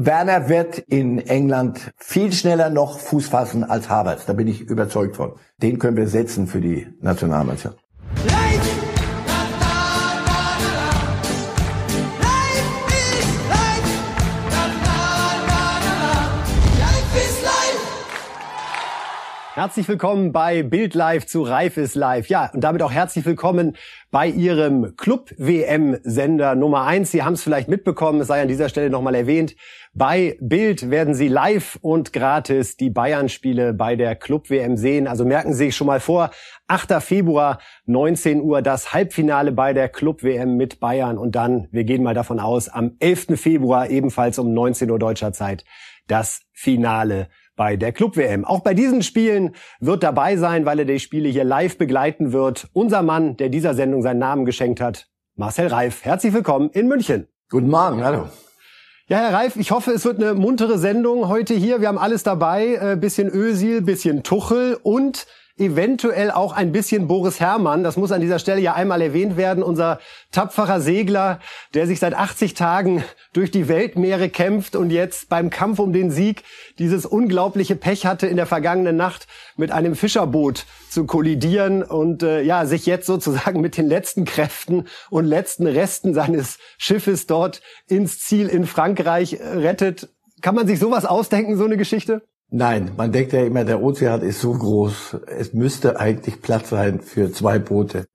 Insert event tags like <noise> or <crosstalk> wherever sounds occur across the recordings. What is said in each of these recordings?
Werner wird in England viel schneller noch Fuß fassen als Havertz. Da bin ich überzeugt von. Den können wir setzen für die Nationalmannschaft. Herzlich willkommen bei Bild Live zu Reif ist Live. Ja, und damit auch herzlich willkommen bei Ihrem Club WM Sender Nummer eins. Sie haben es vielleicht mitbekommen, es sei an dieser Stelle nochmal erwähnt. Bei Bild werden Sie live und gratis die Bayern-Spiele bei der Club WM sehen. Also merken Sie sich schon mal vor, 8. Februar, 19 Uhr, das Halbfinale bei der Club WM mit Bayern. Und dann, wir gehen mal davon aus, am 11. Februar ebenfalls um 19 Uhr deutscher Zeit das Finale bei der Club WM. Auch bei diesen Spielen wird dabei sein, weil er die Spiele hier live begleiten wird. Unser Mann, der dieser Sendung seinen Namen geschenkt hat, Marcel Reif. Herzlich willkommen in München. Guten Morgen, hallo. Ja, Herr Reif, ich hoffe, es wird eine muntere Sendung heute hier. Wir haben alles dabei, äh, bisschen Ösil, bisschen Tuchel und eventuell auch ein bisschen Boris Herrmann. Das muss an dieser Stelle ja einmal erwähnt werden. Unser tapferer Segler, der sich seit 80 Tagen durch die Weltmeere kämpft und jetzt beim Kampf um den Sieg dieses unglaubliche Pech hatte in der vergangenen Nacht mit einem Fischerboot zu kollidieren und äh, ja sich jetzt sozusagen mit den letzten Kräften und letzten Resten seines Schiffes dort ins Ziel in Frankreich äh, rettet. Kann man sich sowas ausdenken, so eine Geschichte? Nein, man denkt ja immer, der Ozean ist so groß, es müsste eigentlich Platz sein für zwei Boote.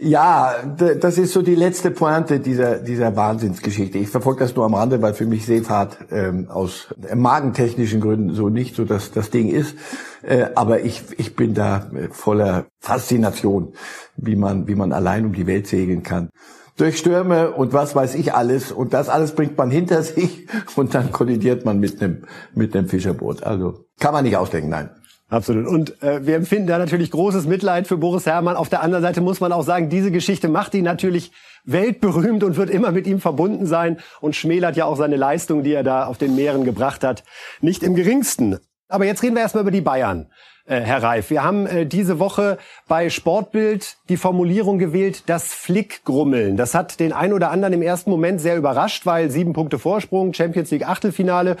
Ja, das ist so die letzte Pointe dieser, dieser Wahnsinnsgeschichte. Ich verfolge das nur am Rande, weil für mich Seefahrt ähm, aus magentechnischen Gründen so nicht so das, das Ding ist. Äh, aber ich, ich bin da voller Faszination, wie man, wie man allein um die Welt segeln kann durch Stürme und was weiß ich alles. Und das alles bringt man hinter <laughs> sich und dann kollidiert man mit einem, mit einem Fischerboot. Also kann man nicht ausdenken, nein. Absolut. Und äh, wir empfinden da natürlich großes Mitleid für Boris Herrmann. Auf der anderen Seite muss man auch sagen, diese Geschichte macht ihn natürlich weltberühmt und wird immer mit ihm verbunden sein und schmälert ja auch seine Leistung, die er da auf den Meeren gebracht hat, nicht im geringsten. Aber jetzt reden wir erstmal über die Bayern. Äh, Herr Reif. Wir haben äh, diese Woche bei Sportbild die Formulierung gewählt, das Flickgrummeln. Das hat den ein oder anderen im ersten Moment sehr überrascht, weil sieben Punkte Vorsprung, Champions League Achtelfinale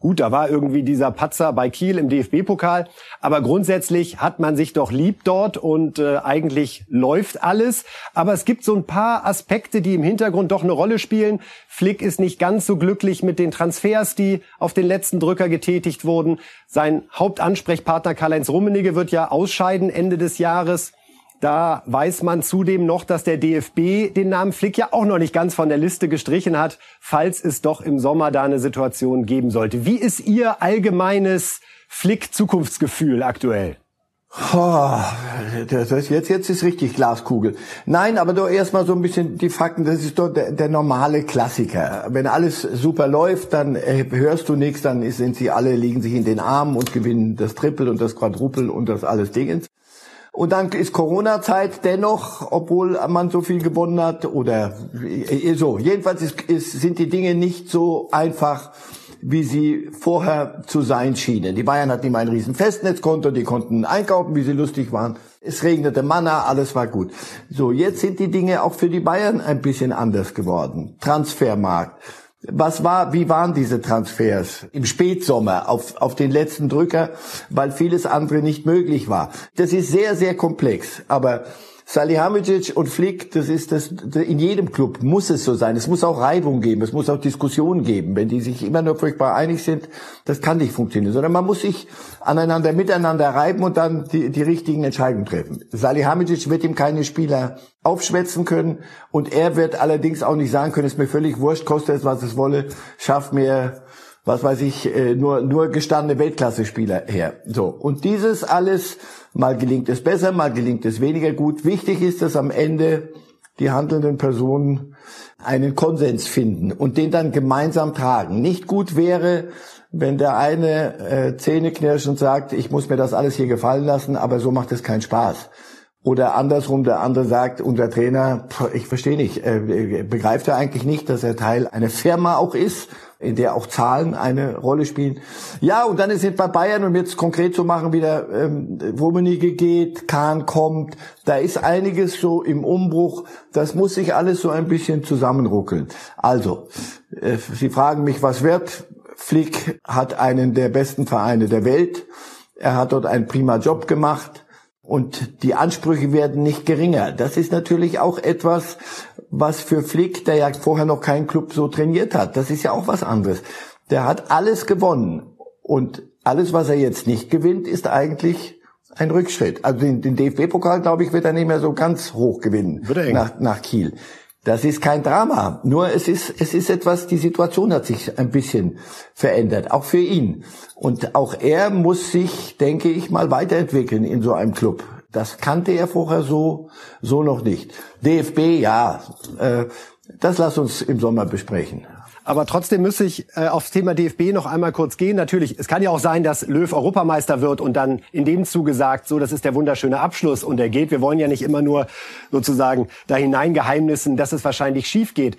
Gut, da war irgendwie dieser Patzer bei Kiel im DFB-Pokal, aber grundsätzlich hat man sich doch lieb dort und äh, eigentlich läuft alles. Aber es gibt so ein paar Aspekte, die im Hintergrund doch eine Rolle spielen. Flick ist nicht ganz so glücklich mit den Transfers, die auf den letzten Drücker getätigt wurden. Sein Hauptansprechpartner Karl-Heinz Rummenigge wird ja ausscheiden Ende des Jahres. Da weiß man zudem noch, dass der DFB den Namen Flick ja auch noch nicht ganz von der Liste gestrichen hat, falls es doch im Sommer da eine Situation geben sollte. Wie ist Ihr allgemeines Flick-Zukunftsgefühl aktuell? Oh, das ist jetzt, jetzt ist richtig Glaskugel. Nein, aber doch erstmal so ein bisschen die Fakten. Das ist doch der, der normale Klassiker. Wenn alles super läuft, dann äh, hörst du nichts, dann sind sie alle, liegen sich in den Armen und gewinnen das Triple und das Quadruple und das alles Dingens. Und dann ist Corona-Zeit dennoch, obwohl man so viel gewonnen hat, oder äh, so. Jedenfalls ist, ist, sind die Dinge nicht so einfach, wie sie vorher zu sein schienen. Die Bayern hatten immer ein riesen Festnetzkonto, die konnten einkaufen, wie sie lustig waren. Es regnete Manna, alles war gut. So, jetzt sind die Dinge auch für die Bayern ein bisschen anders geworden. Transfermarkt was war, wie waren diese Transfers im Spätsommer auf, auf den letzten Drücker, weil vieles andere nicht möglich war? Das ist sehr, sehr komplex, aber Salihamidzic und Flick, das ist das, in jedem Club muss es so sein. Es muss auch Reibung geben, es muss auch Diskussionen geben. Wenn die sich immer nur furchtbar einig sind, das kann nicht funktionieren, sondern man muss sich aneinander, miteinander reiben und dann die, die richtigen Entscheidungen treffen. Salihamidzic wird ihm keine Spieler aufschwätzen können und er wird allerdings auch nicht sagen können, es ist mir völlig wurscht, kostet es, was es wolle, schafft mir was weiß ich, äh, nur, nur gestandene Weltklasse-Spieler her. So. Und dieses alles, mal gelingt es besser, mal gelingt es weniger gut. Wichtig ist, dass am Ende die handelnden Personen einen Konsens finden und den dann gemeinsam tragen. Nicht gut wäre, wenn der eine äh, Zähne knirscht und sagt, ich muss mir das alles hier gefallen lassen, aber so macht es keinen Spaß. Oder andersrum, der andere sagt, unser Trainer, ich verstehe nicht, äh, begreift er eigentlich nicht, dass er Teil einer Firma auch ist in der auch Zahlen eine Rolle spielen. Ja, und dann ist es bei Bayern, um jetzt konkret zu machen, wieder ähm, Rummenigge geht, Kahn kommt, da ist einiges so im Umbruch, das muss sich alles so ein bisschen zusammenruckeln. Also, äh, Sie fragen mich, was wird? Flick hat einen der besten Vereine der Welt. Er hat dort einen prima Job gemacht und die Ansprüche werden nicht geringer. Das ist natürlich auch etwas, was für Flick, der ja vorher noch keinen Club so trainiert hat, das ist ja auch was anderes. Der hat alles gewonnen und alles, was er jetzt nicht gewinnt, ist eigentlich ein Rückschritt. Also den, den DFB-Pokal, glaube ich, wird er nicht mehr so ganz hoch gewinnen nach, nach Kiel. Das ist kein Drama. Nur es ist, es ist etwas, die Situation hat sich ein bisschen verändert, auch für ihn. Und auch er muss sich, denke ich, mal weiterentwickeln in so einem Club. Das kannte er vorher so, so noch nicht. DFB, ja, äh, das lass uns im Sommer besprechen. Aber trotzdem müsste ich äh, aufs Thema DFB noch einmal kurz gehen. Natürlich, es kann ja auch sein, dass Löw Europameister wird und dann in dem Zuge sagt, so, das ist der wunderschöne Abschluss und er geht. Wir wollen ja nicht immer nur sozusagen da hineingeheimnissen, dass es wahrscheinlich schief geht.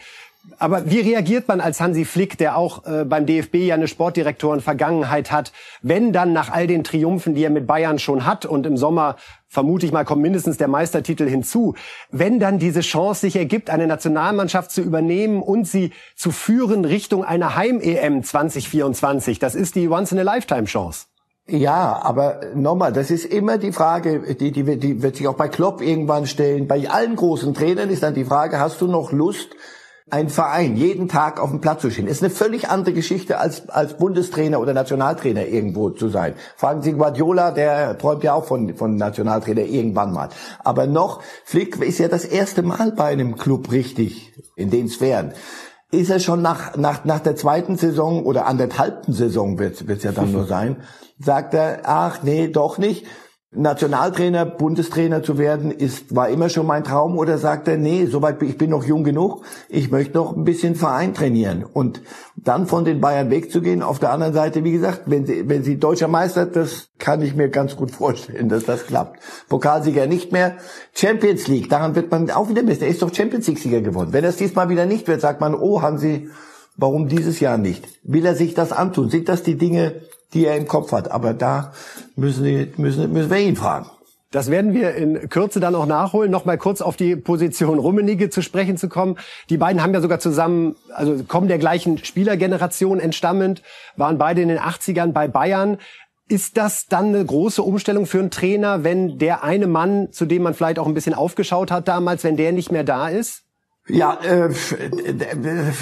Aber wie reagiert man als Hansi Flick, der auch äh, beim DFB ja eine Sportdirektoren-Vergangenheit hat, wenn dann nach all den Triumphen, die er mit Bayern schon hat und im Sommer vermute ich mal, kommt mindestens der Meistertitel hinzu. Wenn dann diese Chance sich ergibt, eine Nationalmannschaft zu übernehmen und sie zu führen Richtung einer Heim-EM 2024, das ist die Once-in-a-Lifetime-Chance. Ja, aber nochmal, das ist immer die Frage, die, die, die wird sich auch bei Klopp irgendwann stellen. Bei allen großen Trainern ist dann die Frage, hast du noch Lust, ein Verein jeden Tag auf dem Platz zu stehen. Ist eine völlig andere Geschichte als als Bundestrainer oder Nationaltrainer irgendwo zu sein. Fragen Sie Guardiola, der träumt ja auch von von Nationaltrainer irgendwann mal. Aber noch Flick ist ja das erste Mal bei einem Club richtig in den Sphären. Ist er schon nach nach nach der zweiten Saison oder anderthalbten Saison wird es ja dann nur sein, sagt er, ach nee, doch nicht. Nationaltrainer, Bundestrainer zu werden, ist, war immer schon mein Traum oder sagt er, nee, soweit ich bin noch jung genug, ich möchte noch ein bisschen Verein trainieren und dann von den Bayern wegzugehen. Auf der anderen Seite, wie gesagt, wenn sie, wenn sie deutscher Meister, das kann ich mir ganz gut vorstellen, dass das klappt. Pokalsieger nicht mehr. Champions League, daran wird man auch wieder messen. Er ist doch Champions League Sieger geworden. Wenn es diesmal wieder nicht wird, sagt man, oh, haben Sie, warum dieses Jahr nicht? Will er sich das antun? Sind das die Dinge, die er im Kopf hat. Aber da müssen, die, müssen, müssen wir ihn fragen. Das werden wir in Kürze dann auch nachholen. Noch mal kurz auf die Position Rummenigge zu sprechen zu kommen. Die beiden haben ja sogar zusammen, also kommen der gleichen Spielergeneration entstammend, waren beide in den 80ern bei Bayern. Ist das dann eine große Umstellung für einen Trainer, wenn der eine Mann, zu dem man vielleicht auch ein bisschen aufgeschaut hat damals, wenn der nicht mehr da ist? Ja, äh,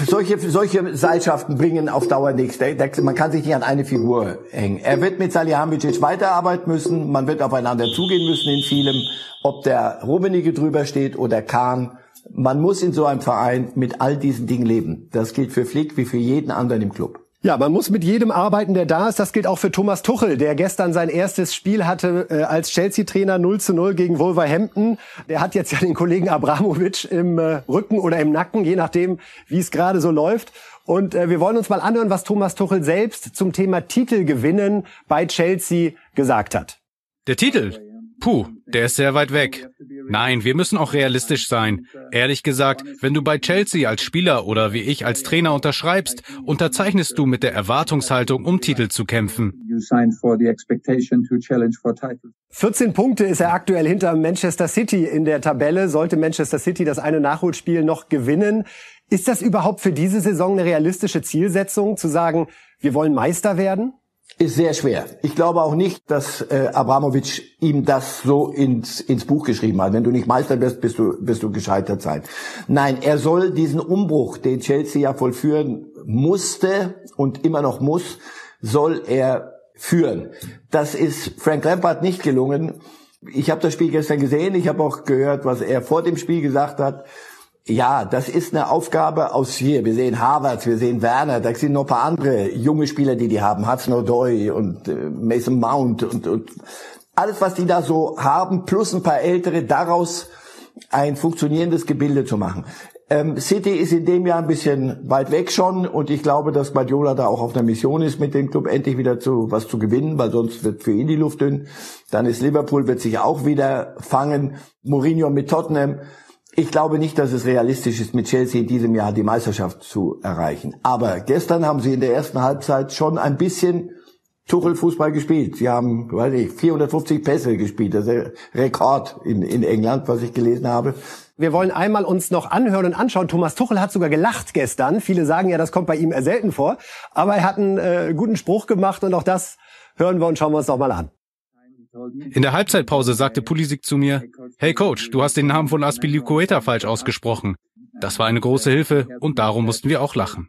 solche, solche Seilschaften bringen auf Dauer nichts. Man kann sich nicht an eine Figur hängen. Er wird mit Salihamidzic weiterarbeiten müssen. Man wird aufeinander zugehen müssen in vielem. Ob der Rummenigge drüber steht oder Kahn. Man muss in so einem Verein mit all diesen Dingen leben. Das gilt für Flick wie für jeden anderen im Club. Ja, man muss mit jedem arbeiten, der da ist. Das gilt auch für Thomas Tuchel, der gestern sein erstes Spiel hatte äh, als Chelsea-Trainer 0 zu 0 gegen Wolverhampton. Der hat jetzt ja den Kollegen Abramovic im äh, Rücken oder im Nacken, je nachdem, wie es gerade so läuft. Und äh, wir wollen uns mal anhören, was Thomas Tuchel selbst zum Thema Titel gewinnen bei Chelsea gesagt hat. Der Titel? Puh, der ist sehr weit weg. Nein, wir müssen auch realistisch sein. Ehrlich gesagt, wenn du bei Chelsea als Spieler oder wie ich als Trainer unterschreibst, unterzeichnest du mit der Erwartungshaltung, um Titel zu kämpfen. 14 Punkte ist er aktuell hinter Manchester City in der Tabelle. Sollte Manchester City das eine Nachholspiel noch gewinnen, ist das überhaupt für diese Saison eine realistische Zielsetzung, zu sagen, wir wollen Meister werden? Ist sehr schwer. Ich glaube auch nicht, dass äh, Abramovic ihm das so ins, ins Buch geschrieben hat. Wenn du nicht Meister bist, bist du, bist du gescheitert sein. Nein, er soll diesen Umbruch, den Chelsea ja vollführen musste und immer noch muss, soll er führen. Das ist Frank Lampard nicht gelungen. Ich habe das Spiel gestern gesehen. Ich habe auch gehört, was er vor dem Spiel gesagt hat. Ja, das ist eine Aufgabe aus hier. Wir sehen Harvard, wir sehen Werner, da sind noch ein paar andere junge Spieler, die die haben, Hudson O'Doy und äh, Mason Mount und, und alles, was die da so haben, plus ein paar ältere, daraus ein funktionierendes Gebilde zu machen. Ähm, City ist in dem Jahr ein bisschen weit weg schon und ich glaube, dass Guardiola da auch auf einer Mission ist, mit dem Club endlich wieder zu was zu gewinnen, weil sonst wird für ihn die Luft dünn. Dann ist Liverpool, wird sich auch wieder fangen. Mourinho mit Tottenham ich glaube nicht, dass es realistisch ist, mit Chelsea in diesem Jahr die Meisterschaft zu erreichen. Aber gestern haben sie in der ersten Halbzeit schon ein bisschen Tuchel-Fußball gespielt. Sie haben, weiß ich, 450 Pässe gespielt. Das ist der Rekord in, in England, was ich gelesen habe. Wir wollen einmal uns noch anhören und anschauen. Thomas Tuchel hat sogar gelacht gestern. Viele sagen ja, das kommt bei ihm selten vor. Aber er hat einen äh, guten Spruch gemacht und auch das hören wir und schauen wir uns doch mal an. In der Halbzeitpause sagte Pulisic zu mir, hey Coach, du hast den Namen von Aspilicueta falsch ausgesprochen. Das war eine große Hilfe und darum mussten wir auch lachen.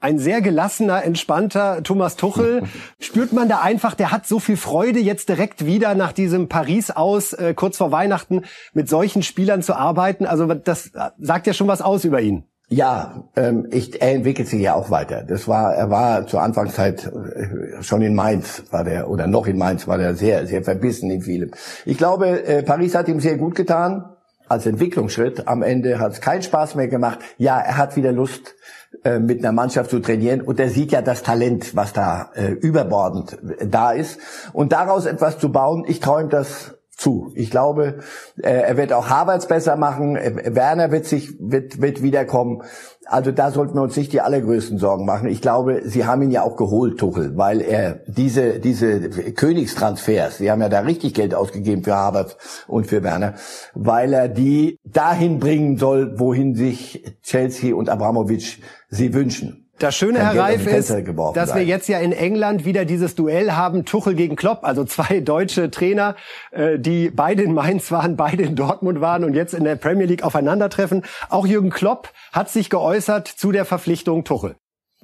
Ein sehr gelassener, entspannter Thomas Tuchel. <laughs> Spürt man da einfach, der hat so viel Freude, jetzt direkt wieder nach diesem Paris aus, äh, kurz vor Weihnachten, mit solchen Spielern zu arbeiten. Also das sagt ja schon was aus über ihn. Ja, ähm, ich, er entwickelt sich ja auch weiter. Das war, er war zur Anfangszeit äh, schon in Mainz, war der oder noch in Mainz war der sehr, sehr verbissen in vielem. Ich glaube, äh, Paris hat ihm sehr gut getan als Entwicklungsschritt. Am Ende hat es keinen Spaß mehr gemacht. Ja, er hat wieder Lust äh, mit einer Mannschaft zu trainieren und er sieht ja das Talent, was da äh, überbordend da ist und daraus etwas zu bauen. Ich ihm das zu. Ich glaube, äh, er wird auch Harvards besser machen. Äh, Werner wird sich wird wird wiederkommen. Also da sollten wir uns nicht die allergrößten Sorgen machen. Ich glaube, sie haben ihn ja auch geholt, Tuchel, weil er diese diese Königstransfers, sie haben ja da richtig Geld ausgegeben für Harvards und für Werner, weil er die dahin bringen soll, wohin sich Chelsea und Abramovich sie wünschen. Das Schöne, Herr Reif, ist, dass wir jetzt ja in England wieder dieses Duell haben, Tuchel gegen Klopp, also zwei <laughs> deutsche Trainer, äh, die beide in Mainz waren, beide in Dortmund waren und jetzt in der Premier League aufeinandertreffen. Auch Jürgen Klopp hat sich geäußert zu der Verpflichtung Tuchel.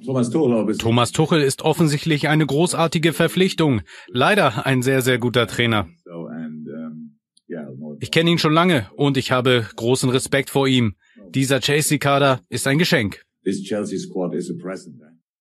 Thomas Tuchel, Thomas Tuchel ist offensichtlich eine großartige Verpflichtung. Leider ein sehr, sehr guter Trainer. Ich kenne ihn schon lange und ich habe großen Respekt vor ihm. Dieser Chelsea-Kader ist ein Geschenk this Chelsea squad.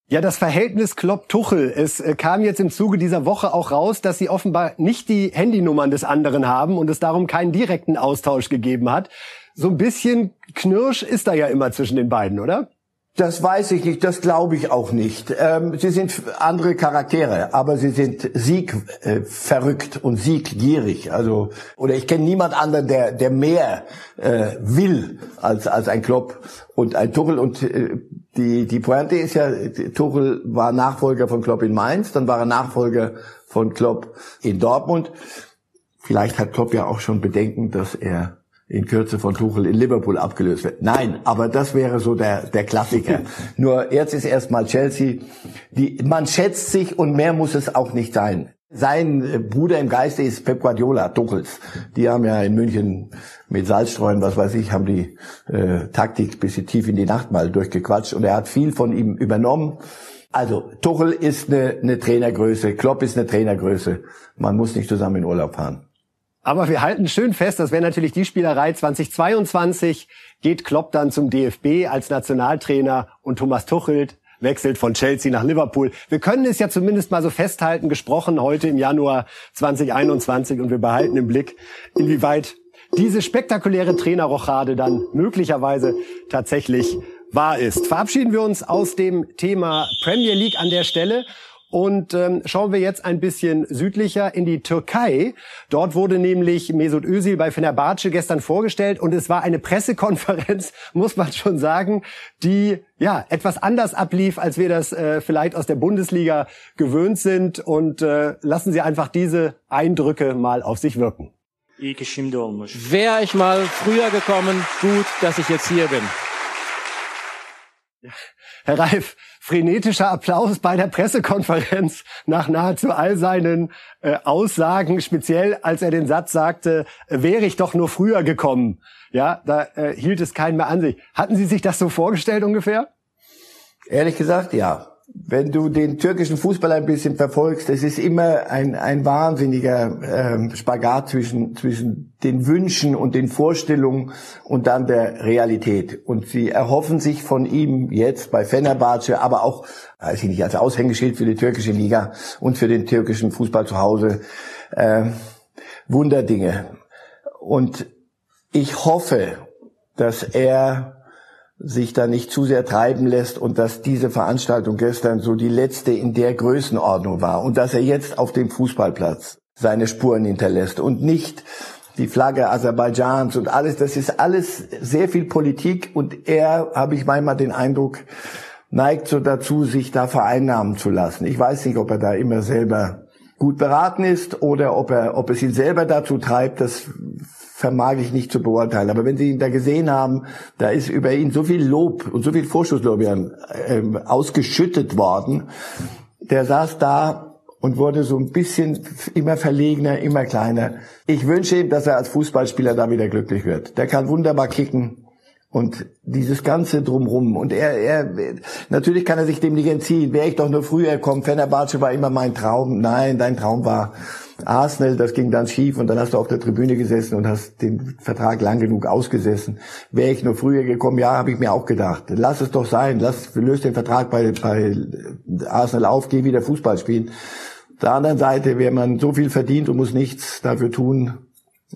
Ja, das Verhältnis Klopp-Tuchel. Es äh, kam jetzt im Zuge dieser Woche auch raus, dass sie offenbar nicht die Handynummern des anderen haben und es darum keinen direkten Austausch gegeben hat. So ein bisschen Knirsch ist da ja immer zwischen den beiden, oder? Das weiß ich nicht, das glaube ich auch nicht. Ähm, sie sind andere Charaktere, aber sie sind siegverrückt äh, und sieggierig. Also oder ich kenne niemand anderen, der der mehr äh, will als als ein Klopp und ein Tuchel. Und äh, die die Pointe ist ja, Tuchel war Nachfolger von Klopp in Mainz, dann war er Nachfolger von Klopp in Dortmund. Vielleicht hat Klopp ja auch schon Bedenken, dass er in Kürze von Tuchel in Liverpool abgelöst wird. Nein, aber das wäre so der, der Klassiker. <laughs> Nur jetzt ist erstmal Chelsea. Die, man schätzt sich und mehr muss es auch nicht sein. Sein äh, Bruder im Geiste ist Pep Guardiola, Tuchels. Die haben ja in München mit Salzstreuen, was weiß ich, haben die äh, Taktik bis tief in die Nacht mal durchgequatscht und er hat viel von ihm übernommen. Also Tuchel ist eine, eine Trainergröße, Klopp ist eine Trainergröße. Man muss nicht zusammen in Urlaub fahren. Aber wir halten schön fest, das wäre natürlich die Spielerei 2022 geht Klopp dann zum DFB als Nationaltrainer und Thomas Tuchel wechselt von Chelsea nach Liverpool. Wir können es ja zumindest mal so festhalten, gesprochen heute im Januar 2021 und wir behalten im Blick, inwieweit diese spektakuläre Trainerrochade dann möglicherweise tatsächlich wahr ist. Verabschieden wir uns aus dem Thema Premier League an der Stelle und ähm, schauen wir jetzt ein bisschen südlicher in die Türkei. Dort wurde nämlich Mesut Özil bei Fenerbahce gestern vorgestellt und es war eine Pressekonferenz, <laughs> muss man schon sagen, die ja etwas anders ablief, als wir das äh, vielleicht aus der Bundesliga gewöhnt sind. Und äh, lassen Sie einfach diese Eindrücke mal auf sich wirken. Wäre ich mal früher gekommen, gut, dass ich jetzt hier bin. Herr Reif, frenetischer Applaus bei der Pressekonferenz nach nahezu all seinen äh, Aussagen, speziell als er den Satz sagte, wäre ich doch nur früher gekommen. Ja, da äh, hielt es keinen mehr an sich. Hatten Sie sich das so vorgestellt ungefähr? Ehrlich gesagt, ja wenn du den türkischen Fußball ein bisschen verfolgst, es ist immer ein, ein wahnsinniger ähm, Spagat zwischen, zwischen den Wünschen und den Vorstellungen und dann der Realität. Und sie erhoffen sich von ihm jetzt bei Fenerbahce, aber auch, weiß ich nicht, als Aushängeschild für die türkische Liga und für den türkischen Fußball zu Hause, äh, Wunderdinge. Und ich hoffe, dass er sich da nicht zu sehr treiben lässt und dass diese Veranstaltung gestern so die letzte in der Größenordnung war und dass er jetzt auf dem Fußballplatz seine Spuren hinterlässt und nicht die Flagge Aserbaidschans und alles, das ist alles sehr viel Politik und er, habe ich manchmal den Eindruck, neigt so dazu, sich da vereinnahmen zu lassen. Ich weiß nicht, ob er da immer selber gut beraten ist oder ob er, ob es ihn selber dazu treibt, das vermag ich nicht zu beurteilen. Aber wenn Sie ihn da gesehen haben, da ist über ihn so viel Lob und so viel Vorschusslorbeeren ähm, ausgeschüttet worden. Der saß da und wurde so ein bisschen immer verlegener, immer kleiner. Ich wünsche ihm, dass er als Fußballspieler da wieder glücklich wird. Der kann wunderbar kicken und dieses ganze drumrum. Und er er natürlich kann er sich dem nicht entziehen. Wäre ich doch nur früher kommen Fenerbahce war immer mein Traum. Nein dein Traum war Arsenal. Das ging dann schief. Und dann hast du auf der Tribüne gesessen und hast den Vertrag lang genug ausgesessen. Wäre ich nur früher gekommen ja habe ich mir auch gedacht. Lass es doch sein. Lass löst den Vertrag bei bei Arsenal auf. Geh wieder Fußball spielen. Auf der anderen Seite, wenn man so viel verdient und muss nichts dafür tun,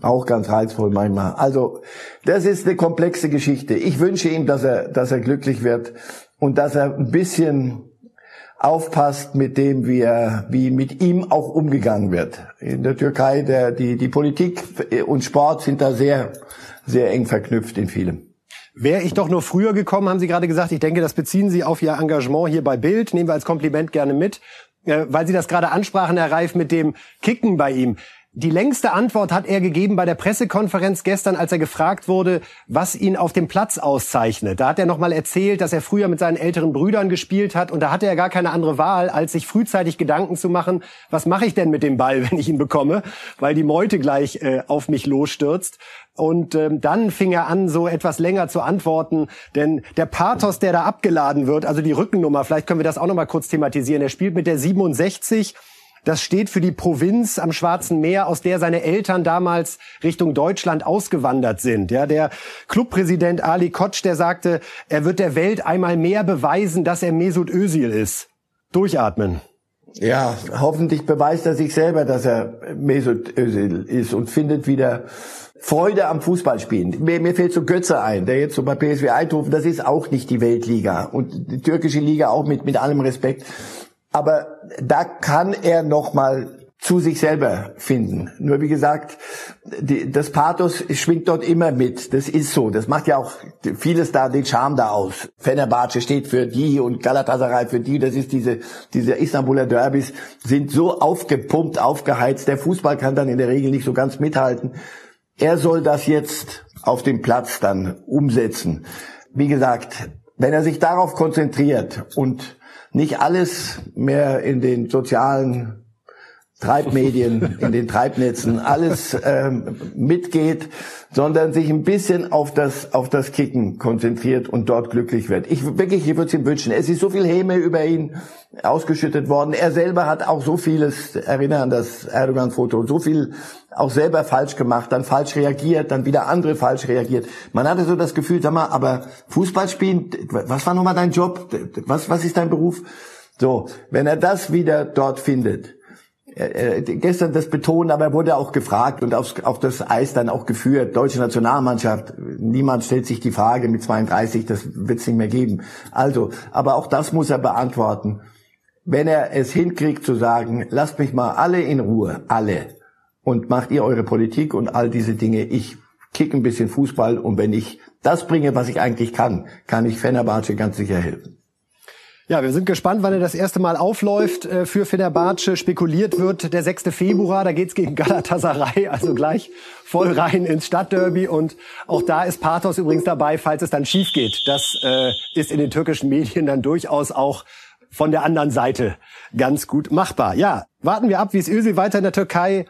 auch ganz reizvoll manchmal. Also, das ist eine komplexe Geschichte. Ich wünsche ihm, dass er, dass er glücklich wird und dass er ein bisschen aufpasst mit dem, wie er, wie mit ihm auch umgegangen wird. In der Türkei, der, die, die Politik und Sport sind da sehr, sehr eng verknüpft in vielem. Wäre ich doch nur früher gekommen, haben Sie gerade gesagt. Ich denke, das beziehen Sie auf Ihr Engagement hier bei Bild. Nehmen wir als Kompliment gerne mit. Äh, weil Sie das gerade ansprachen, Herr Reif, mit dem Kicken bei ihm. Die längste Antwort hat er gegeben bei der Pressekonferenz gestern, als er gefragt wurde, was ihn auf dem Platz auszeichnet. Da hat er nochmal erzählt, dass er früher mit seinen älteren Brüdern gespielt hat und da hatte er gar keine andere Wahl, als sich frühzeitig Gedanken zu machen, was mache ich denn mit dem Ball, <laughs> wenn ich ihn bekomme, weil die Meute gleich äh, auf mich losstürzt. Und ähm, dann fing er an, so etwas länger zu antworten, denn der Pathos, der da abgeladen wird, also die Rückennummer, vielleicht können wir das auch nochmal kurz thematisieren. Er spielt mit der 67 das steht für die Provinz am Schwarzen Meer, aus der seine Eltern damals Richtung Deutschland ausgewandert sind. Ja, der Clubpräsident Ali Kotsch, der sagte, er wird der Welt einmal mehr beweisen, dass er Mesut Özil ist. Durchatmen. Ja, hoffentlich beweist er sich selber, dass er Mesut Özil ist und findet wieder Freude am Fußballspielen. Mir, mir fällt so Götze ein, der jetzt so bei PSW Eindhoven, das ist auch nicht die Weltliga und die türkische Liga auch mit, mit allem Respekt. Aber da kann er noch mal zu sich selber finden. Nur wie gesagt, die, das Pathos schwingt dort immer mit. Das ist so. Das macht ja auch vieles da, den Charme da aus. Fenerbahce steht für die und Galatasaray für die. Das ist diese, diese Istanbuler Derbys sind so aufgepumpt, aufgeheizt. Der Fußball kann dann in der Regel nicht so ganz mithalten. Er soll das jetzt auf dem Platz dann umsetzen. Wie gesagt, wenn er sich darauf konzentriert und nicht alles mehr in den sozialen Treibmedien, <laughs> in den Treibnetzen, alles ähm, mitgeht, sondern sich ein bisschen auf das, auf das Kicken konzentriert und dort glücklich wird. Ich wirklich, ich würde es ihm wünschen. Es ist so viel Häme über ihn ausgeschüttet worden. Er selber hat auch so vieles, erinnern an das Erdogan-Foto, so viel auch selber falsch gemacht, dann falsch reagiert, dann wieder andere falsch reagiert. Man hatte so das Gefühl, sag mal, aber Fußball spielen, was war nochmal dein Job? Was, was ist dein Beruf? So, wenn er das wieder dort findet, äh, gestern das betonen, aber er wurde auch gefragt und aufs, auf das Eis dann auch geführt. Deutsche Nationalmannschaft, niemand stellt sich die Frage mit 32, das wird es nicht mehr geben. Also, aber auch das muss er beantworten. Wenn er es hinkriegt zu sagen, lasst mich mal alle in Ruhe, alle, und macht ihr eure Politik und all diese Dinge, ich kick ein bisschen Fußball und wenn ich das bringe, was ich eigentlich kann, kann ich Fenerbahce ganz sicher helfen. Ja, wir sind gespannt, wann er das erste Mal aufläuft äh, für Fenerbahce. Spekuliert wird der 6. Februar, da geht's gegen Galatasaray, also gleich voll rein ins Stadtderby. Und auch da ist Pathos übrigens dabei, falls es dann schief geht. Das äh, ist in den türkischen Medien dann durchaus auch von der anderen Seite ganz gut machbar. Ja, warten wir ab, wie es Özil weiter in der Türkei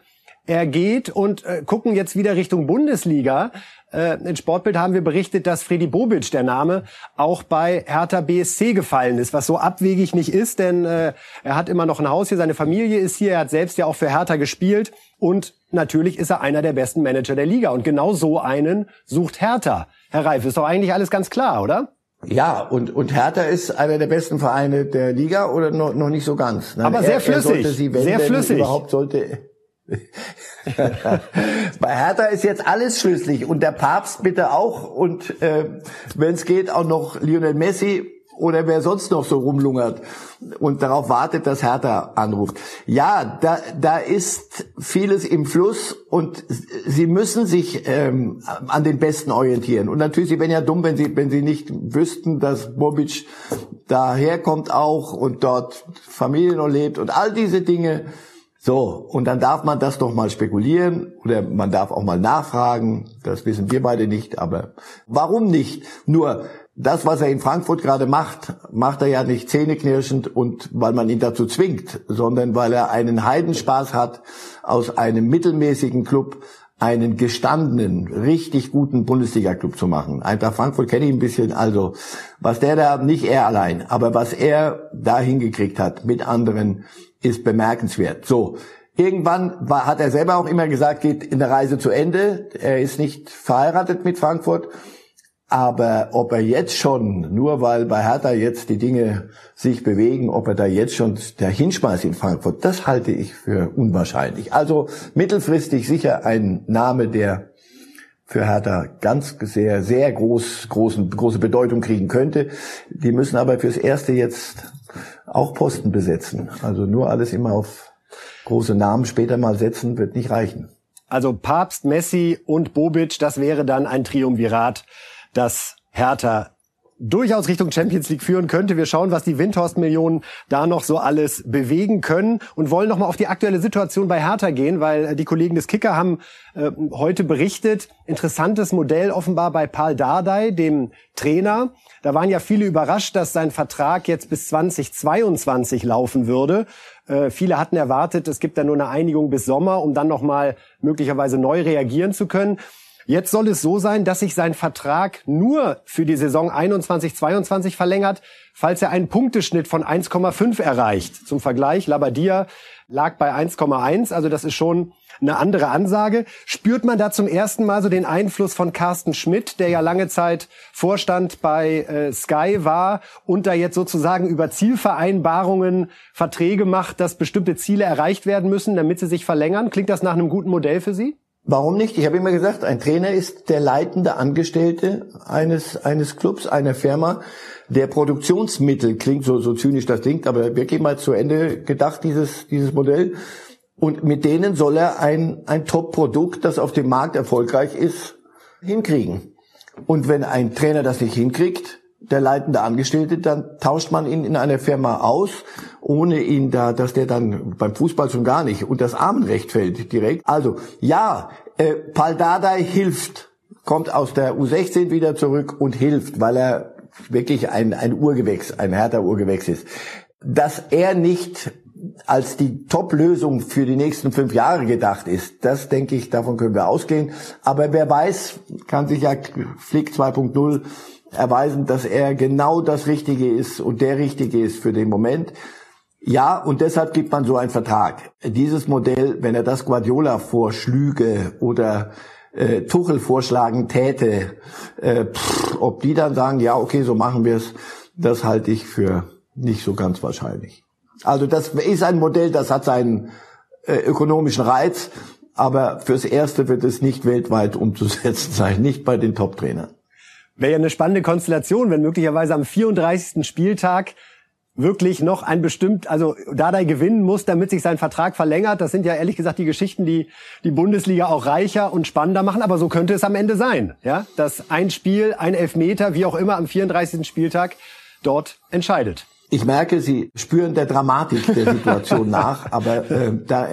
ergeht und äh, gucken jetzt wieder Richtung Bundesliga. Äh, in Sportbild haben wir berichtet, dass Freddy Bobic, der Name, auch bei Hertha BSC gefallen ist, was so abwegig nicht ist, denn äh, er hat immer noch ein Haus hier, seine Familie ist hier, er hat selbst ja auch für Hertha gespielt und natürlich ist er einer der besten Manager der Liga und genau so einen sucht Hertha. Herr Reif, ist doch eigentlich alles ganz klar, oder? Ja, und, und Hertha ist einer der besten Vereine der Liga oder noch, noch nicht so ganz? Nein, Aber sehr er, flüssig. Er sie, sehr flüssig. Überhaupt sollte, <laughs> Bei Hertha ist jetzt alles schlüssig und der Papst bitte auch und äh, wenn es geht auch noch Lionel Messi oder wer sonst noch so rumlungert und darauf wartet, dass Hertha anruft. Ja, da, da ist vieles im Fluss und sie müssen sich ähm, an den Besten orientieren. Und natürlich, sie wären ja dumm, wenn sie, wenn sie nicht wüssten, dass Bobic daherkommt auch und dort Familie noch lebt und all diese Dinge So, und dann darf man das doch mal spekulieren oder man darf auch mal nachfragen. Das wissen wir beide nicht, aber warum nicht? Nur das, was er in Frankfurt gerade macht, macht er ja nicht zähneknirschend und weil man ihn dazu zwingt, sondern weil er einen Heidenspaß hat, aus einem mittelmäßigen Club einen gestandenen, richtig guten Bundesliga-Club zu machen. Eintracht Frankfurt kenne ich ein bisschen, also was der da, nicht er allein, aber was er da hingekriegt hat mit anderen, ist bemerkenswert. So, irgendwann war, hat er selber auch immer gesagt, geht in der Reise zu Ende. Er ist nicht verheiratet mit Frankfurt aber ob er jetzt schon, nur weil bei Hertha jetzt die Dinge sich bewegen, ob er da jetzt schon der hinschmeißt in Frankfurt, das halte ich für unwahrscheinlich. Also mittelfristig sicher ein Name, der für Hertha ganz sehr, sehr groß, großen, große Bedeutung kriegen könnte. Die müssen aber fürs Erste jetzt auch Posten besetzen. Also nur alles immer auf große Namen später mal setzen, wird nicht reichen. Also Papst, Messi und Bobic, das wäre dann ein Triumvirat dass Hertha durchaus Richtung Champions League führen könnte. Wir schauen, was die Windhorst-Millionen da noch so alles bewegen können und wollen nochmal auf die aktuelle Situation bei Hertha gehen, weil äh, die Kollegen des Kicker haben äh, heute berichtet, interessantes Modell offenbar bei Paul Dardai, dem Trainer. Da waren ja viele überrascht, dass sein Vertrag jetzt bis 2022 laufen würde. Äh, viele hatten erwartet, es gibt da nur eine Einigung bis Sommer, um dann nochmal möglicherweise neu reagieren zu können. Jetzt soll es so sein, dass sich sein Vertrag nur für die Saison 21-22 verlängert, falls er einen Punkteschnitt von 1,5 erreicht. Zum Vergleich, Labadia lag bei 1,1, also das ist schon eine andere Ansage. Spürt man da zum ersten Mal so den Einfluss von Carsten Schmidt, der ja lange Zeit Vorstand bei äh, Sky war und da jetzt sozusagen über Zielvereinbarungen Verträge macht, dass bestimmte Ziele erreicht werden müssen, damit sie sich verlängern? Klingt das nach einem guten Modell für Sie? Warum nicht? Ich habe immer gesagt, ein Trainer ist der leitende Angestellte eines, eines Clubs, einer Firma, der Produktionsmittel klingt, so, so zynisch das klingt, aber wirklich mal zu Ende gedacht, dieses, dieses Modell. Und mit denen soll er ein, ein Top-Produkt, das auf dem Markt erfolgreich ist, hinkriegen. Und wenn ein Trainer das nicht hinkriegt, der leitende Angestellte, dann tauscht man ihn in einer Firma aus, ohne ihn da, dass der dann beim Fußball schon gar nicht und das Armenrecht fällt direkt. Also ja, äh, Paldadei hilft, kommt aus der U16 wieder zurück und hilft, weil er wirklich ein, ein Urgewächs, ein härter Urgewächs ist. Dass er nicht als die Top-Lösung für die nächsten fünf Jahre gedacht ist, das denke ich, davon können wir ausgehen. Aber wer weiß, kann sich ja Flick 2.0 erweisen, dass er genau das Richtige ist und der Richtige ist für den Moment. Ja, und deshalb gibt man so einen Vertrag. Dieses Modell, wenn er das Guardiola vorschlüge oder äh, Tuchel vorschlagen täte, äh, pff, ob die dann sagen, ja, okay, so machen wir es, das halte ich für nicht so ganz wahrscheinlich. Also das ist ein Modell, das hat seinen äh, ökonomischen Reiz, aber fürs Erste wird es nicht weltweit umzusetzen <laughs> sein, nicht bei den Top-Trainern. Wäre ja eine spannende Konstellation, wenn möglicherweise am 34. Spieltag wirklich noch ein bestimmt, also Dardai gewinnen muss, damit sich sein Vertrag verlängert. Das sind ja ehrlich gesagt die Geschichten, die die Bundesliga auch reicher und spannender machen. Aber so könnte es am Ende sein, ja, dass ein Spiel, ein Elfmeter, wie auch immer, am 34. Spieltag dort entscheidet. Ich merke, Sie spüren der Dramatik der Situation <laughs> nach, aber äh, da,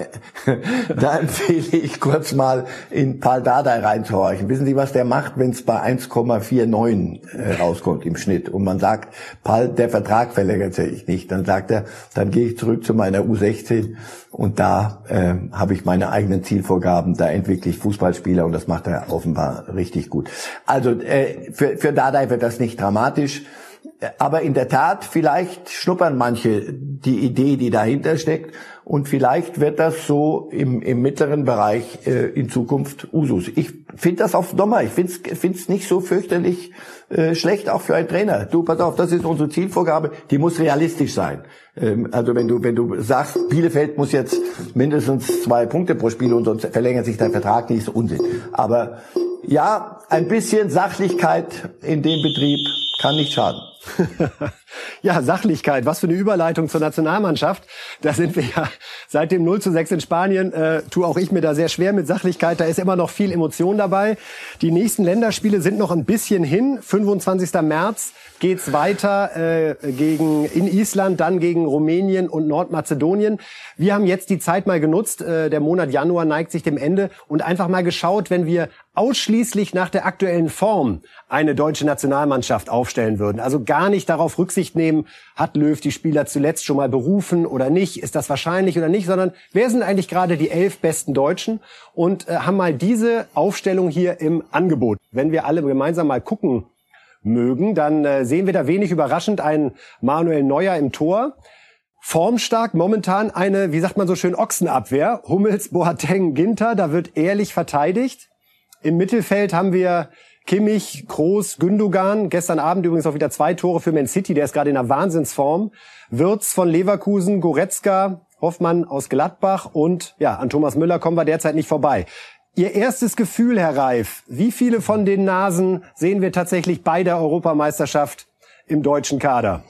<laughs> da empfehle ich kurz mal in Paul Dardai reinzuhorchen. Wissen Sie, was der macht, wenn es bei 1,49 äh, rauskommt im Schnitt und man sagt, Paul, der Vertrag verlängert sich nicht, dann sagt er, dann gehe ich zurück zu meiner U16 und da äh, habe ich meine eigenen Zielvorgaben, da entwickle ich Fußballspieler und das macht er offenbar richtig gut. Also äh, für, für Dardai wird das nicht dramatisch aber in der Tat, vielleicht schnuppern manche die Idee, die dahinter steckt. Und vielleicht wird das so im, im mittleren Bereich äh, in Zukunft Usus. Ich finde das auf Sommer. Ich finde es nicht so fürchterlich äh, schlecht, auch für einen Trainer. Du, pass auf, das ist unsere Zielvorgabe. Die muss realistisch sein. Ähm, also wenn du, wenn du sagst, Bielefeld muss jetzt mindestens zwei Punkte pro Spiel und sonst verlängert sich dein Vertrag nicht, ist Unsinn. Aber ja, ein bisschen Sachlichkeit in dem Betrieb kann nicht schaden. <laughs> Ja, Sachlichkeit. Was für eine Überleitung zur Nationalmannschaft. Da sind wir ja seit dem 0 zu 6 in Spanien, äh, tue auch ich mir da sehr schwer mit Sachlichkeit. Da ist immer noch viel Emotion dabei. Die nächsten Länderspiele sind noch ein bisschen hin. 25. März geht's weiter äh, gegen in Island, dann gegen Rumänien und Nordmazedonien. Wir haben jetzt die Zeit mal genutzt. Äh, der Monat Januar neigt sich dem Ende und einfach mal geschaut, wenn wir ausschließlich nach der aktuellen Form eine deutsche Nationalmannschaft aufstellen würden. Also gar nicht darauf Rücksicht nehmen, hat Löw die Spieler zuletzt schon mal berufen oder nicht, ist das wahrscheinlich oder nicht, sondern wer sind eigentlich gerade die elf besten Deutschen und äh, haben mal diese Aufstellung hier im Angebot. Wenn wir alle gemeinsam mal gucken mögen, dann äh, sehen wir da wenig überraschend einen Manuel Neuer im Tor. Formstark momentan eine, wie sagt man so schön, Ochsenabwehr. Hummels, Boateng, Ginter, da wird ehrlich verteidigt. Im Mittelfeld haben wir Kimmich, Groß, Gündogan. Gestern Abend übrigens auch wieder zwei Tore für Man City. Der ist gerade in einer Wahnsinnsform. Wirtz von Leverkusen, Goretzka, Hoffmann aus Gladbach und ja, an Thomas Müller kommen wir derzeit nicht vorbei. Ihr erstes Gefühl, Herr Reif, wie viele von den Nasen sehen wir tatsächlich bei der Europameisterschaft im deutschen Kader?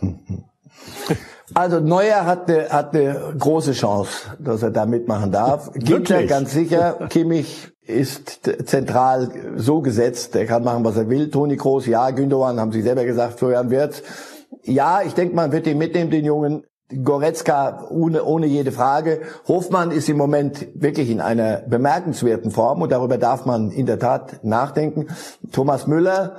<laughs> Also Neuer hat eine, hat eine große Chance, dass er da mitmachen darf. Ginter ganz sicher. Kimmich ist zentral so gesetzt, der kann machen, was er will. Toni Kroos, ja, Gündogan, haben Sie selber gesagt, Florian Wirtz. Ja, ich denke, man wird ihn mitnehmen, den Jungen. Goretzka ohne, ohne jede Frage. Hofmann ist im Moment wirklich in einer bemerkenswerten Form und darüber darf man in der Tat nachdenken. Thomas Müller,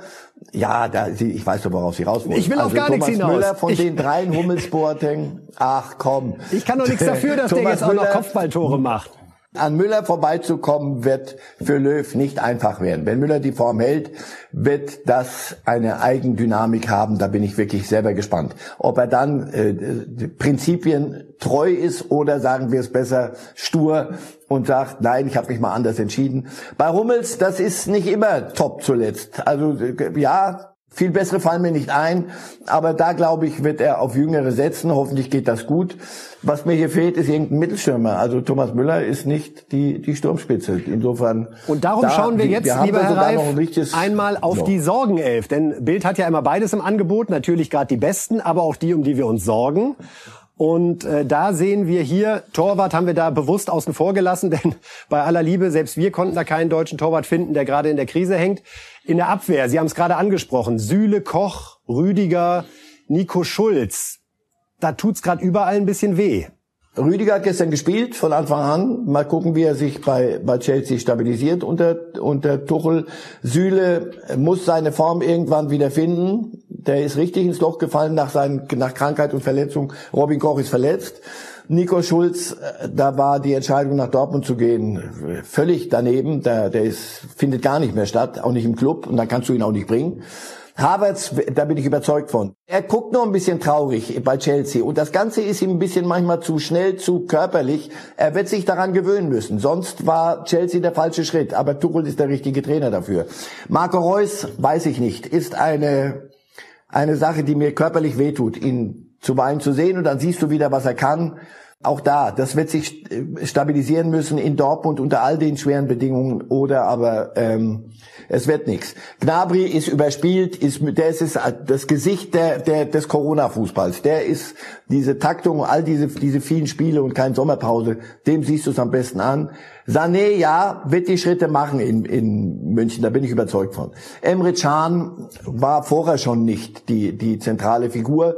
ja, da, ich weiß doch, worauf Sie raus wollen. Ich will also auf gar Thomas nichts hinaus. Müller von ich, den dreien Hummels, Boateng, ach komm. Ich kann doch nichts dafür, dass der jetzt auch noch Kopfballtore macht. An Müller vorbeizukommen wird für Löw nicht einfach werden. Wenn Müller die Form hält, wird das eine Eigendynamik haben. Da bin ich wirklich selber gespannt. Ob er dann äh, Prinzipien treu ist oder sagen wir es besser stur und sagt, nein, ich habe mich mal anders entschieden. Bei Hummels, das ist nicht immer top zuletzt. Also ja, viel bessere fallen mir nicht ein, aber da glaube ich, wird er auf Jüngere setzen. Hoffentlich geht das gut. Was mir hier fehlt, ist irgendein Mittelstürmer. Also Thomas Müller ist nicht die, die Sturmspitze. Insofern. Und darum da, schauen wir jetzt, wir lieber Herr Reif, ein einmal auf so. die Sorgenelf. Denn Bild hat ja immer beides im Angebot. Natürlich gerade die besten, aber auch die, um die wir uns sorgen. Und äh, da sehen wir hier, Torwart haben wir da bewusst außen vor gelassen, <laughs> denn bei aller Liebe, selbst wir konnten da keinen deutschen Torwart finden, der gerade in der Krise hängt. In der Abwehr, Sie haben es gerade angesprochen, Süle, Koch, Rüdiger, Nico Schulz. Da tut's gerade überall ein bisschen weh. Rüdiger hat gestern gespielt von Anfang an. Mal gucken, wie er sich bei, bei Chelsea stabilisiert unter, unter Tuchel. Süle muss seine Form irgendwann wieder finden. Der ist richtig ins Loch gefallen nach, seinen, nach Krankheit und Verletzung. Robin Koch ist verletzt. Nico Schulz, äh, da war die Entscheidung nach Dortmund zu gehen völlig daneben. Der, der ist, findet gar nicht mehr statt, auch nicht im Club. Und dann kannst du ihn auch nicht bringen. Havertz, da bin ich überzeugt von. Er guckt nur ein bisschen traurig bei Chelsea und das Ganze ist ihm ein bisschen manchmal zu schnell, zu körperlich. Er wird sich daran gewöhnen müssen. Sonst war Chelsea der falsche Schritt, aber Tuchel ist der richtige Trainer dafür. Marco Reus, weiß ich nicht, ist eine, eine Sache, die mir körperlich wehtut, ihn zuweilen zu sehen und dann siehst du wieder, was er kann. Auch da, das wird sich äh, stabilisieren müssen in Dortmund unter all den schweren Bedingungen oder aber ähm, es wird nichts. Gnabry ist überspielt, ist der ist das Gesicht der, der des Corona-Fußballs. Der ist diese Taktung, all diese diese vielen Spiele und keine Sommerpause. Dem siehst du es am besten an. Sané, ja, wird die Schritte machen in, in München, da bin ich überzeugt von. Emre Can war vorher schon nicht die die zentrale Figur.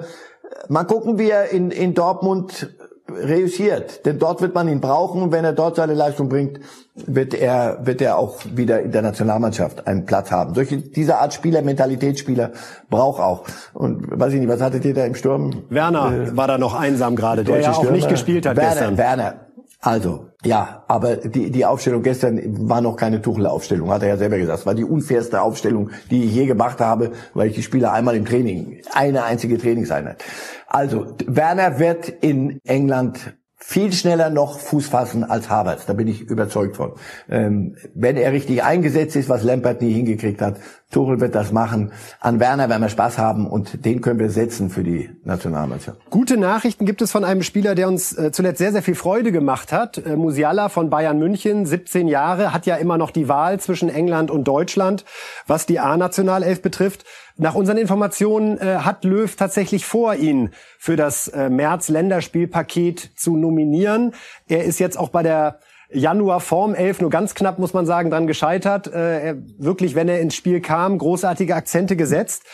Mal gucken, wie er in, in Dortmund reüssiert. Denn dort wird man ihn brauchen und wenn er dort seine Leistung bringt, wird er, wird er auch wieder in der Nationalmannschaft einen Platz haben. Solche, diese Art Spieler, Mentalitätsspieler braucht auch. Und weiß ich nicht, was hattet ihr da im Sturm? Werner äh, war da noch einsam gerade, der ja auch Stürmer. nicht gespielt hat Werner, gestern. Werner, also, ja, aber die, die Aufstellung gestern war noch keine Tuchel-Aufstellung, hat er ja selber gesagt. Es war die unfairste Aufstellung, die ich je gemacht habe, weil ich die Spieler einmal im Training, eine einzige Trainingseinheit. Also, Werner wird in England viel schneller noch Fuß fassen als Havertz. Da bin ich überzeugt von. Ähm, wenn er richtig eingesetzt ist, was Lampert nie hingekriegt hat, Tuchel wird das machen. An Werner werden wir Spaß haben und den können wir setzen für die Nationalmannschaft. Gute Nachrichten gibt es von einem Spieler, der uns äh, zuletzt sehr, sehr viel Freude gemacht hat. Äh, Musiala von Bayern München, 17 Jahre, hat ja immer noch die Wahl zwischen England und Deutschland, was die A-Nationalelf betrifft. Nach unseren Informationen äh, hat Löw tatsächlich vor, ihn für das März-Länderspielpaket zu nominieren. Er ist jetzt auch bei der Januar Form 11 nur ganz knapp, muss man sagen, dran gescheitert. Äh, wirklich, wenn er ins Spiel kam, großartige Akzente gesetzt.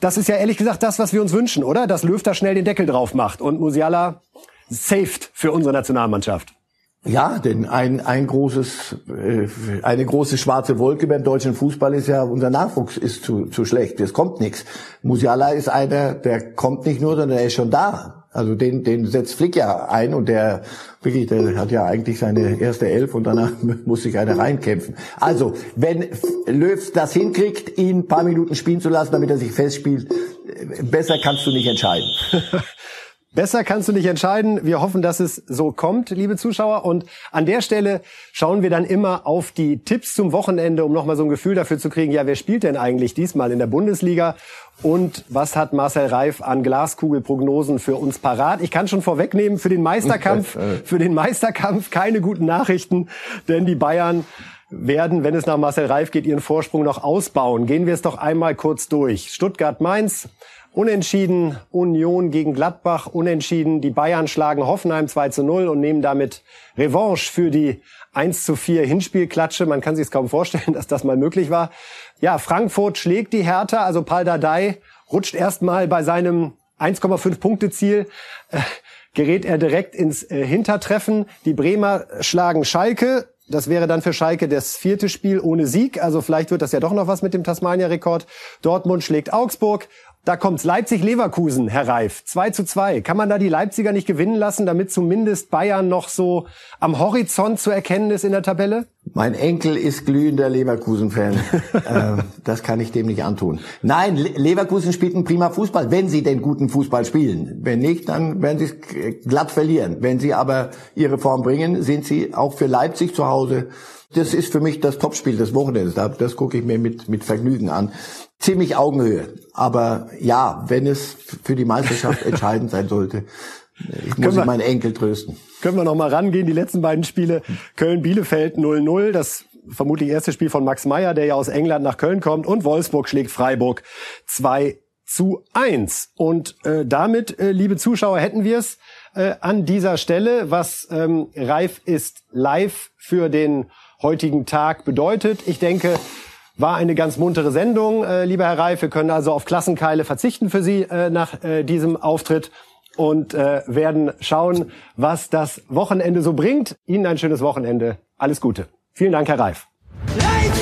Das ist ja ehrlich gesagt das, was wir uns wünschen, oder? Dass Löw da schnell den Deckel drauf macht und Musiala saved für unsere Nationalmannschaft. Ja, denn ein, ein großes, äh, eine große schwarze Wolke beim deutschen Fußball ist ja, unser Nachwuchs ist zu, zu schlecht. Es kommt nichts. Musiala ist einer, der kommt nicht nur, sondern er ist schon da. Also den, den setzt Flick ja ein und der wirklich, der hat ja eigentlich seine erste Elf und danach <laughs> muss sich einer reinkämpfen. Also, wenn Löw das hinkriegt, ihn ein paar Minuten spielen zu lassen, damit er sich festspielt, besser kannst du nicht entscheiden. <laughs> Besser kannst du nicht entscheiden. Wir hoffen, dass es so kommt, liebe Zuschauer. Und an der Stelle schauen wir dann immer auf die Tipps zum Wochenende, um nochmal so ein Gefühl dafür zu kriegen, ja, wer spielt denn eigentlich diesmal in der Bundesliga? Und was hat Marcel Reif an Glaskugelprognosen für uns parat? Ich kann schon vorwegnehmen, für den Meisterkampf, <laughs> für den Meisterkampf keine guten Nachrichten, denn die Bayern werden, wenn es nach Marcel Reif geht, ihren Vorsprung noch ausbauen. Gehen wir es doch einmal kurz durch. Stuttgart-Mainz Unentschieden Union gegen Gladbach, unentschieden. Die Bayern schlagen Hoffenheim 2 zu 0 und nehmen damit Revanche für die 1 zu 4 Hinspielklatsche. Man kann sich es kaum vorstellen, <laughs> dass das mal möglich war. Ja, Frankfurt schlägt die Hertha, also Paul Dardai rutscht erstmal bei seinem 1,5 Punkte Ziel. Äh, gerät er direkt ins äh, Hintertreffen. Die Bremer schlagen Schalke. Das wäre dann für Schalke das vierte Spiel ohne Sieg. Also vielleicht wird das ja doch noch was mit dem Tasmania-Rekord. Dortmund schlägt Augsburg da kommt's. Leipzig-Leverkusen, Herr Reif. 2 zu 2. Kann man da die Leipziger nicht gewinnen lassen, damit zumindest Bayern noch so am Horizont zu erkennen ist in der Tabelle? Mein Enkel ist glühender Leverkusen-Fan. <laughs> äh, das kann ich dem nicht antun. Nein, Leverkusen spielt einen prima Fußball, wenn sie den guten Fußball spielen. Wenn nicht, dann werden sie es glatt verlieren. Wenn sie aber ihre Form bringen, sind sie auch für Leipzig zu Hause das ist für mich das Topspiel des Wochenendes. Das gucke ich mir mit, mit Vergnügen an ziemlich Augenhöhe. Aber ja, wenn es für die Meisterschaft <laughs> entscheidend sein sollte, ich muss wir, meinen Enkel trösten. Können wir noch mal rangehen, die letzten beiden Spiele. Köln-Bielefeld 0-0, das vermutlich erste Spiel von Max Meyer, der ja aus England nach Köln kommt. Und Wolfsburg schlägt Freiburg 2 zu 1. Und äh, damit, äh, liebe Zuschauer, hätten wir es äh, an dieser Stelle, was ähm, Reif ist live für den heutigen Tag bedeutet. Ich denke, war eine ganz muntere Sendung, äh, lieber Herr Reif. Wir können also auf Klassenkeile verzichten für Sie äh, nach äh, diesem Auftritt und äh, werden schauen, was das Wochenende so bringt. Ihnen ein schönes Wochenende. Alles Gute. Vielen Dank, Herr Reif. Leid!